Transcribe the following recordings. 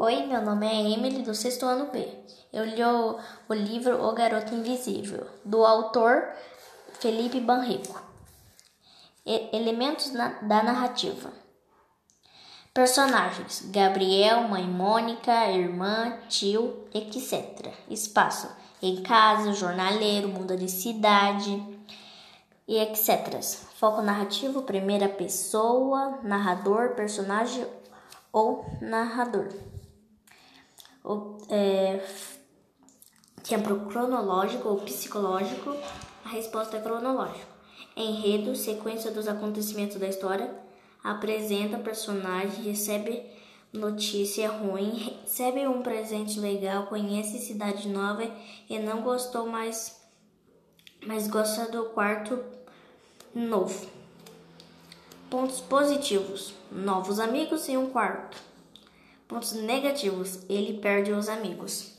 Oi, meu nome é Emily, do sexto ano B. Eu li o, o livro O Garoto Invisível, do autor Felipe Banrico. E, elementos na, da narrativa. Personagens: Gabriel, mãe Mônica, irmã, tio, etc. Espaço: em casa, jornaleiro, muda de cidade e etc. Foco narrativo: primeira pessoa, narrador, personagem ou narrador. O, é, tempo cronológico ou psicológico, a resposta é cronológico. Enredo, sequência dos acontecimentos da história, apresenta personagem, recebe notícia ruim, recebe um presente legal, conhece cidade nova e não gostou mais, mas gosta do quarto novo. Pontos positivos: novos amigos e um quarto. Pontos negativos: ele perde os amigos.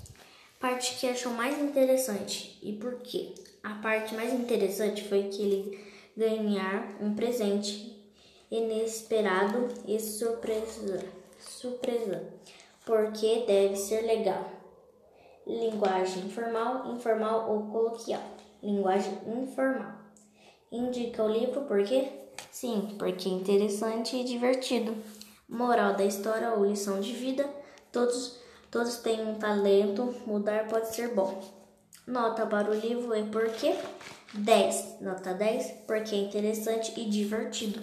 Parte que achou mais interessante e por quê? A parte mais interessante foi que ele ganhar um presente inesperado e surpresa, surpresa, porque deve ser legal. Linguagem informal, informal ou coloquial. Linguagem informal. Indica o livro por quê? Sim, porque é interessante e divertido. Moral da história ou lição de vida: todos, todos têm um talento, mudar pode ser bom. Nota para o livro é porque 10. Nota 10, porque é interessante e divertido.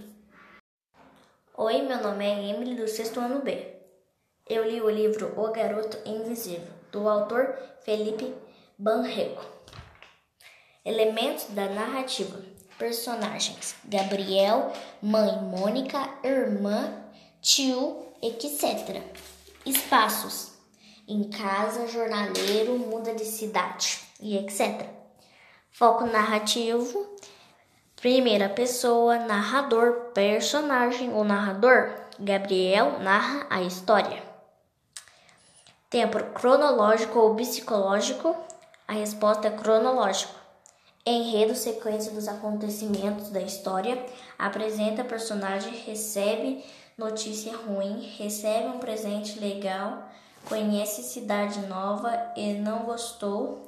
Oi, meu nome é Emily, do sexto ano B. Eu li o livro O Garoto Invisível, do autor Felipe Banreco. Elementos da narrativa. Personagens: Gabriel, mãe Mônica, irmã, tio, etc. Espaços: em casa, jornaleiro, muda de cidade e etc. Foco narrativo: primeira pessoa, narrador, personagem ou narrador. Gabriel narra a história. Tempo cronológico ou psicológico? A resposta é cronológico. Enredo, sequência dos acontecimentos da história, apresenta personagem, recebe notícia ruim, recebe um presente legal, conhece cidade nova e não gostou,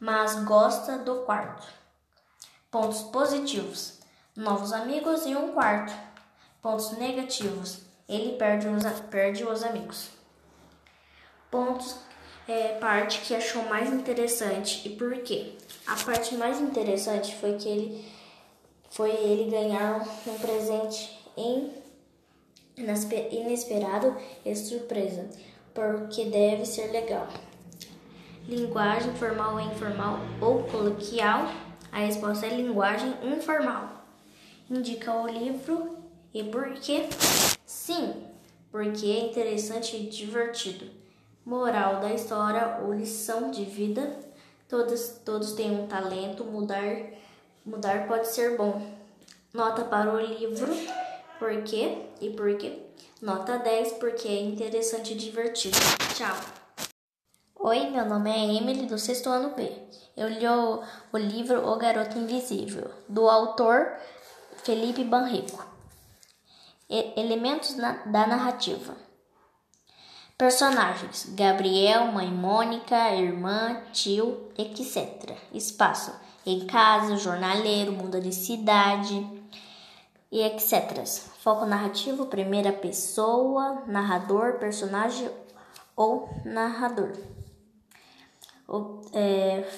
mas gosta do quarto. Pontos positivos: novos amigos e um quarto. Pontos negativos: ele perde os, perde os amigos. Pontos é, parte que achou mais interessante e por quê? A parte mais interessante foi que ele foi ele ganhar um presente em, inesperado e surpresa, porque deve ser legal. Linguagem formal ou informal ou coloquial? A resposta é linguagem informal. Indica o livro e por quê? Sim, porque é interessante e divertido. Moral da história ou lição de vida: todos, todos têm um talento, mudar, mudar pode ser bom. Nota para o livro: por quê e por quê? Nota 10 porque é interessante e divertido. Tchau! Oi, meu nome é Emily, do sexto ano B. Eu li o, o livro O Garoto Invisível, do autor Felipe Banrico. E, elementos na, da narrativa. Personagens: Gabriel, mãe Mônica, irmã, tio, etc. Espaço: em casa, jornaleiro, muda de cidade e etc. Foco narrativo: primeira pessoa, narrador, personagem ou narrador. O, é,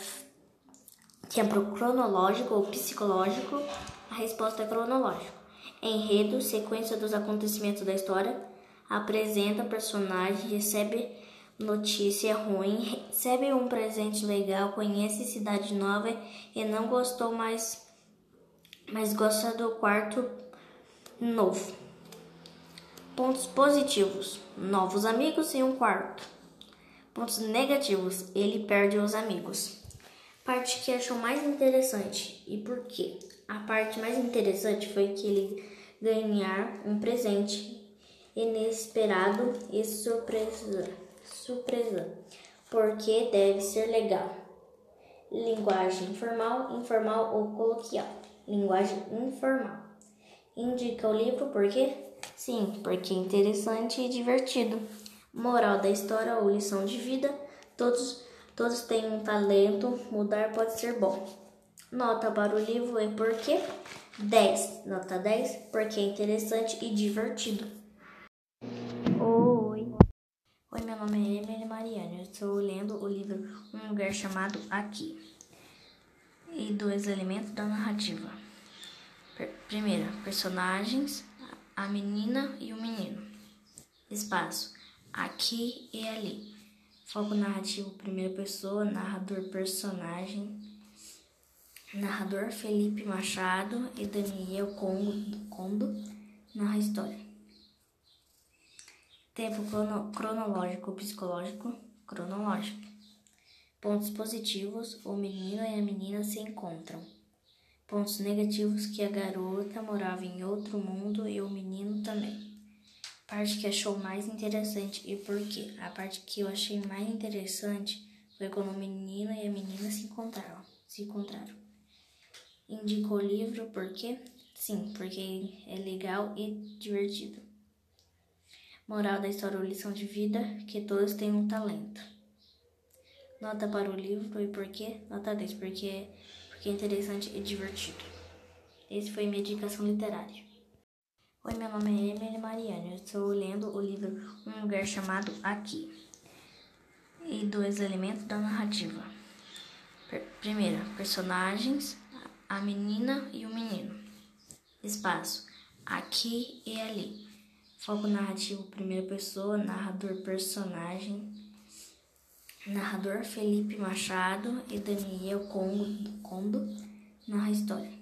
tempo cronológico ou psicológico, a resposta é cronológico. Enredo, sequência dos acontecimentos da história apresenta personagem, recebe notícia ruim, recebe um presente legal, conhece cidade nova e não gostou mais, mas gosta do quarto novo. Pontos positivos: novos amigos e um quarto. Pontos negativos: ele perde os amigos. Parte que achou mais interessante e por quê? A parte mais interessante foi que ele ganhar um presente inesperado e surpresa, surpresa, porque deve ser legal. Linguagem informal, informal ou coloquial. Linguagem informal. Indica o livro por quê? Sim, porque é interessante e divertido. Moral da história ou lição de vida: todos, todos têm um talento, mudar pode ser bom. Nota para o livro e por quê? 10. Nota 10, porque é interessante e divertido. Oi. Oi, meu nome é Emily Mariana. Eu estou lendo o livro Um Lugar Chamado Aqui. E dois elementos da narrativa. Primeiro, personagens, a menina e o menino. Espaço, aqui e ali. Foco narrativo, primeira pessoa, narrador, personagem. Narrador Felipe Machado e Daniel Condo narra a história. Tempo crono, cronológico, psicológico, cronológico. Pontos positivos: o menino e a menina se encontram. Pontos negativos que a garota morava em outro mundo e o menino também. Parte que achou mais interessante e por quê? A parte que eu achei mais interessante foi quando o menino e a menina se encontraram. Se encontraram. Indico o livro porque sim, porque é legal e divertido. Moral da história ou lição de vida que todos têm um talento. Nota para o livro e por quê? Nota 10, porque que é interessante e divertido. Esse foi minha indicação literária. Oi, meu nome é Emily Mariana. Eu estou lendo o livro Um Lugar Chamado Aqui. E dois elementos da narrativa. Primeiro, personagens, a menina e o menino. Espaço, aqui e ali. Foco narrativo, primeira pessoa, narrador, personagem Narrador Felipe Machado e Daniel Condo narra a história.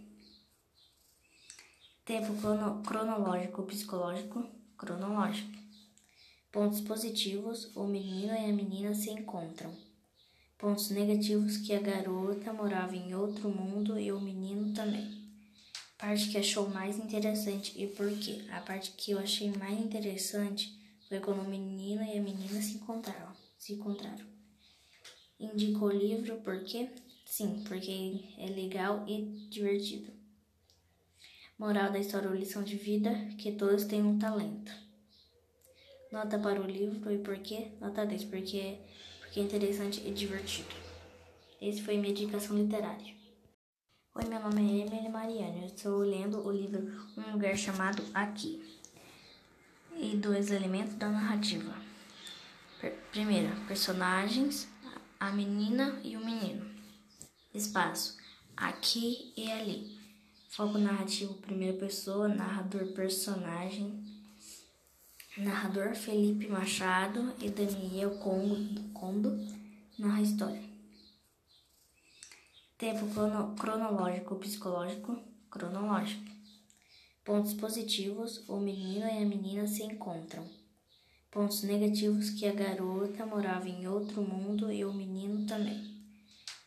Tempo crono, cronológico, psicológico, cronológico. Pontos positivos: o menino e a menina se encontram. Pontos negativos: que a garota morava em outro mundo e o menino também. Parte que achou mais interessante e por quê? A parte que eu achei mais interessante foi quando o menino e a menina se encontraram. Se encontraram. Indico o livro porque sim, porque é legal e divertido. Moral da história ou lição de vida que todos têm um talento. Nota para o livro e por quê? Nota 10, porque, porque é interessante e divertido. Esse foi minha indicação literária. Oi, meu nome é Emily Mariana. Eu estou lendo o livro Um Lugar Chamado Aqui. E dois elementos da narrativa. Primeiro, personagens, a menina e o menino. Espaço, aqui e ali. Foco narrativo, primeira pessoa, narrador, personagem. Narrador Felipe Machado e Daniel Condo, narra a história. Tempo crono, cronológico, psicológico, cronológico. Pontos positivos: o menino e a menina se encontram. Pontos negativos que a garota morava em outro mundo e o menino também.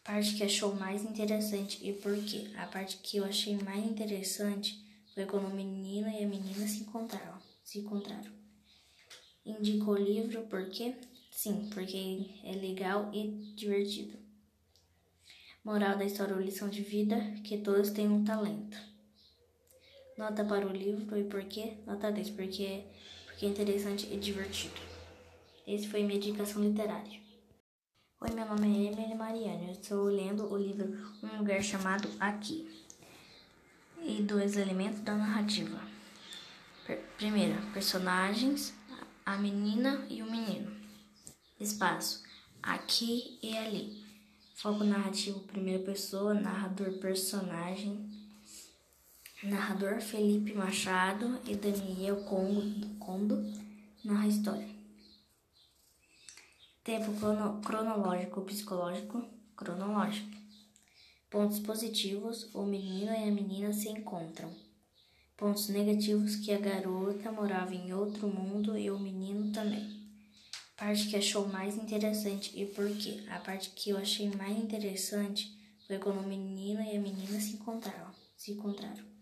Parte que achou mais interessante e por quê? A parte que eu achei mais interessante foi quando o menino e a menina se encontraram. Se encontraram. Indico o livro porque sim, porque é legal e divertido. Moral da história ou lição de vida que todos têm um talento. Nota para o livro e por quê? Nota 10, porque porque é interessante e divertido. Esse foi minha indicação literária. Oi, meu nome é Emily Mariana. Eu estou lendo o livro Um Lugar Chamado Aqui. E dois elementos da narrativa. Primeiro, personagens, a menina e o menino. Espaço, aqui e ali. Foco narrativo, primeira pessoa, narrador, personagem Narrador Felipe Machado e Daniel Condo, narra a história. Tempo crono, cronológico, psicológico, cronológico. Pontos positivos: o menino e a menina se encontram. Pontos negativos: que a garota morava em outro mundo e o menino também. Parte que achou mais interessante e por quê? A parte que eu achei mais interessante foi quando o menino e a menina se encontraram. Se encontraram.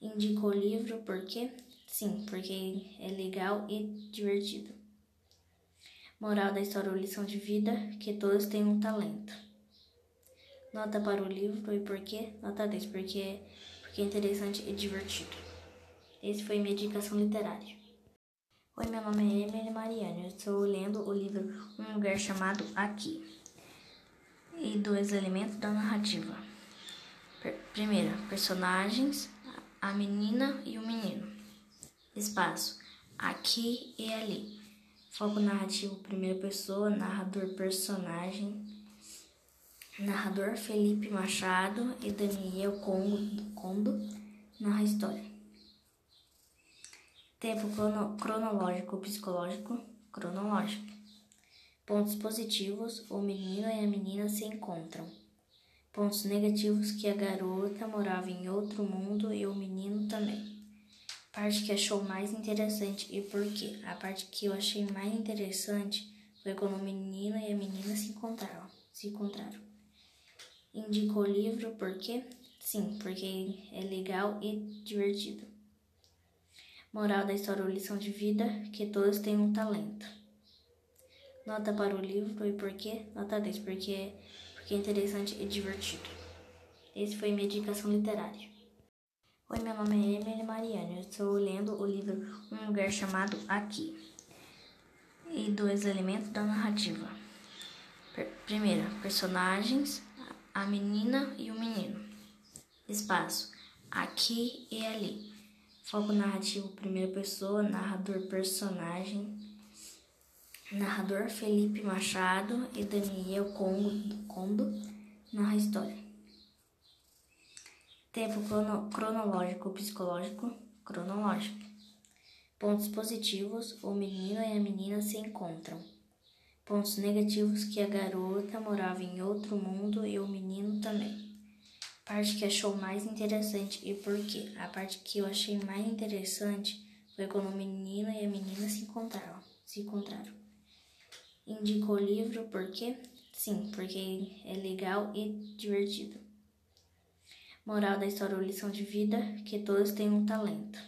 Indico o livro porque sim, porque é legal e divertido. Moral da história ou lição de vida que todos têm um talento. Nota para o livro e por quê? Nota 10, porque, porque é interessante e divertido. Esse foi minha indicação literária. Oi, meu nome é Emily Mariane. Eu estou lendo o livro Um Lugar Chamado Aqui e dois elementos da narrativa. Primeiro, personagens, a menina e o menino. Espaço, aqui e ali. Foco narrativo, primeira pessoa, narrador, personagem. Narrador Felipe Machado e Daniel Condo, Condo narra história. Tempo crono, cronológico, psicológico, cronológico. Pontos positivos: o menino e a menina se encontram. Pontos negativos: que a garota morava em outro mundo e o menino também. Parte que achou mais interessante e por quê? A parte que eu achei mais interessante foi quando o menino e a menina se encontraram. Se encontraram. Indico o livro por quê? Sim, porque é legal e divertido. Moral da história ou lição de vida: que todos têm um talento. Nota para o livro e por quê? Nota 10, porque, porque é interessante e divertido. Esse foi minha indicação literária. Oi, meu nome é Emily Mariane. Eu estou lendo o livro Um Lugar Chamado Aqui e dois elementos da narrativa. Primeiro, personagens, a menina e o menino. Espaço, aqui e ali. Foco narrativo, primeira pessoa, narrador, personagem. Narrador Felipe Machado e Daniel Condo narra a história. Tempo crono, cronológico, psicológico, cronológico. Pontos positivos: o menino e a menina se encontram. Pontos negativos: que a garota morava em outro mundo e o menino também parte que achou mais interessante e por quê? A parte que eu achei mais interessante foi quando o menino e a menina se encontraram. Se encontraram. Indico o livro por quê? Sim, porque é legal e divertido. Moral da história ou lição de vida: que todos têm um talento.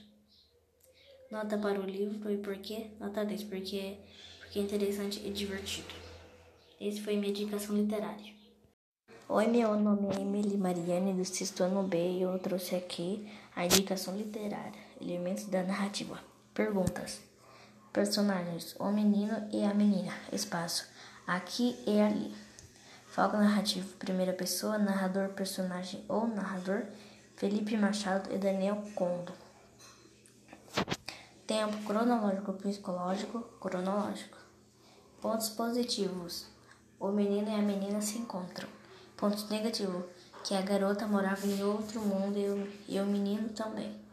Nota para o livro e por quê? Nota 10, porque, porque é interessante e divertido. Esse foi minha indicação literária. Oi, meu nome é Emily Mariane do sexto ano B e eu trouxe aqui a indicação literária, elementos da narrativa. Perguntas. Personagens: o menino e a menina. Espaço: aqui e ali. Foco narrativo: primeira pessoa, narrador, personagem ou narrador: Felipe Machado e Daniel Condo. Tempo cronológico, psicológico, cronológico. Pontos positivos: o menino e a menina se encontram. Ponto negativo, que a garota morava em outro mundo e o, e o menino também.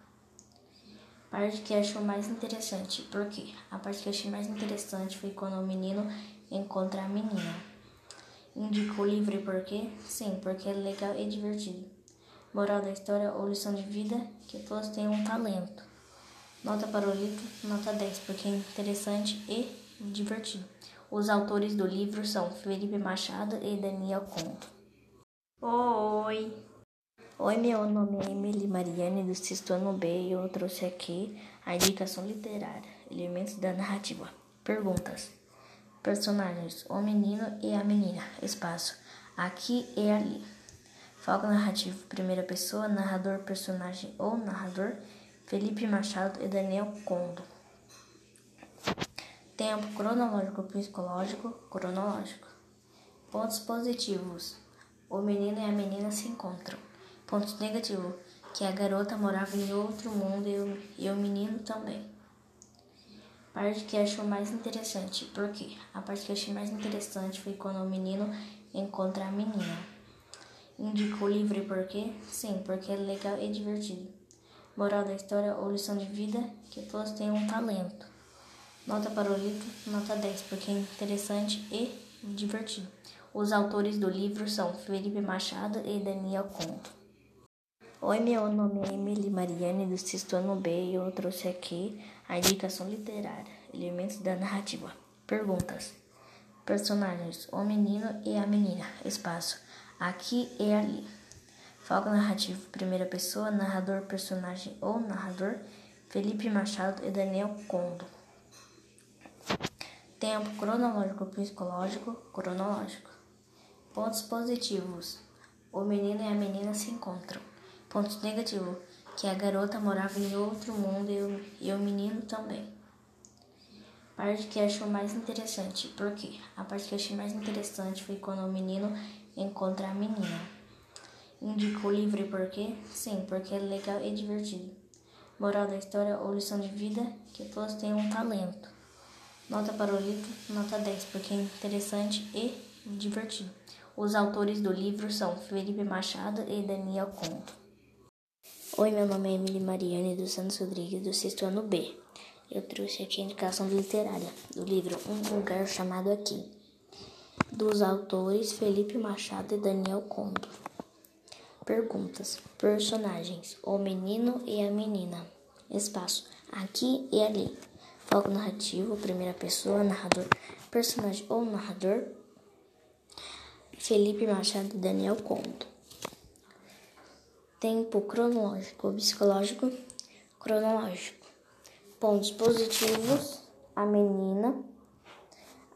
Parte que achou mais interessante, por quê? A parte que achei mais interessante foi quando o menino encontra a menina. Indicou o livro por quê? Sim, porque é legal e divertido. Moral da história ou lição de vida, que todos têm um talento. Nota para o livro, nota 10, porque é interessante e divertido. Os autores do livro são Felipe Machado e Daniel Conto. Oi! Oi, meu nome é Emily Mariane do sexto ano B e eu trouxe aqui a indicação literária, elementos da narrativa. Perguntas. Personagens: o menino e a menina. Espaço: aqui e ali. Foco narrativo: primeira pessoa, narrador, personagem ou narrador: Felipe Machado e Daniel Condo. Tempo cronológico, psicológico, cronológico. Pontos positivos: o menino e a menina se encontram. Ponto negativo, que a garota morava em outro mundo e o, e o menino também. Parte que achou mais interessante, por quê? A parte que achei mais interessante foi quando o menino encontra a menina. Indicou o livro por quê? Sim, porque é legal e divertido. Moral da história ou lição de vida, que todos têm um talento. Nota para o livro, nota 10, porque é interessante e divertido. Os autores do livro são Felipe Machado e Daniel Conto. Oi, meu nome é Emily Mariane do sexto ano B e eu trouxe aqui a indicação literária, elementos da narrativa. Perguntas. Personagens: o menino e a menina. Espaço: aqui e ali. Foco narrativo: primeira pessoa, narrador, personagem ou narrador: Felipe Machado e Daniel Condo. Tempo cronológico, psicológico, cronológico. Pontos positivos: o menino e a menina se encontram. Pontos negativos: que a garota morava em outro mundo e o, e o menino também. Parte que achou mais interessante. Por quê? A parte que achei mais interessante foi quando o menino encontra a menina. Indico o livro por quê? Sim, porque é legal e divertido. Moral da história ou lição de vida? Que todos têm um talento. Nota para o livro, nota 10, porque é interessante e divertido. Os autores do livro são Felipe Machado e Daniel Conto. Oi, meu nome é Emily Mariane dos Santos Rodrigues, do sexto ano B. Eu trouxe aqui a indicação literária do livro Um Lugar Chamado Aqui, dos autores Felipe Machado e Daniel Conto. Perguntas: Personagens: O menino e a menina. Espaço: Aqui e ali. Foco narrativo: Primeira pessoa, narrador, personagem ou narrador. Felipe Machado e Daniel Conto. Tempo cronológico, psicológico, cronológico. Pontos positivos: a menina,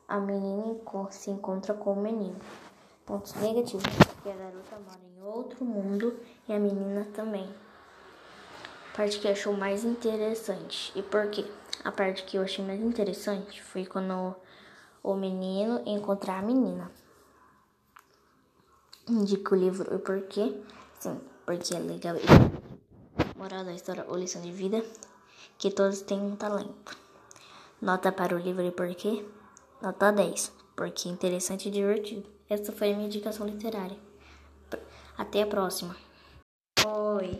a menina se encontra com o menino. Pontos negativos: que a garota mora em outro mundo e a menina também. Parte que achou mais interessante. E por quê? A parte que eu achei mais interessante foi quando o menino encontrar a menina. Indico o livro e por quê? Sim, porque é legal. Moral da história ou lição de vida que todos têm um talento. Nota para o livro e por quê? Nota 10, porque é interessante e divertido. Essa foi a minha indicação literária. Até a próxima. Oi.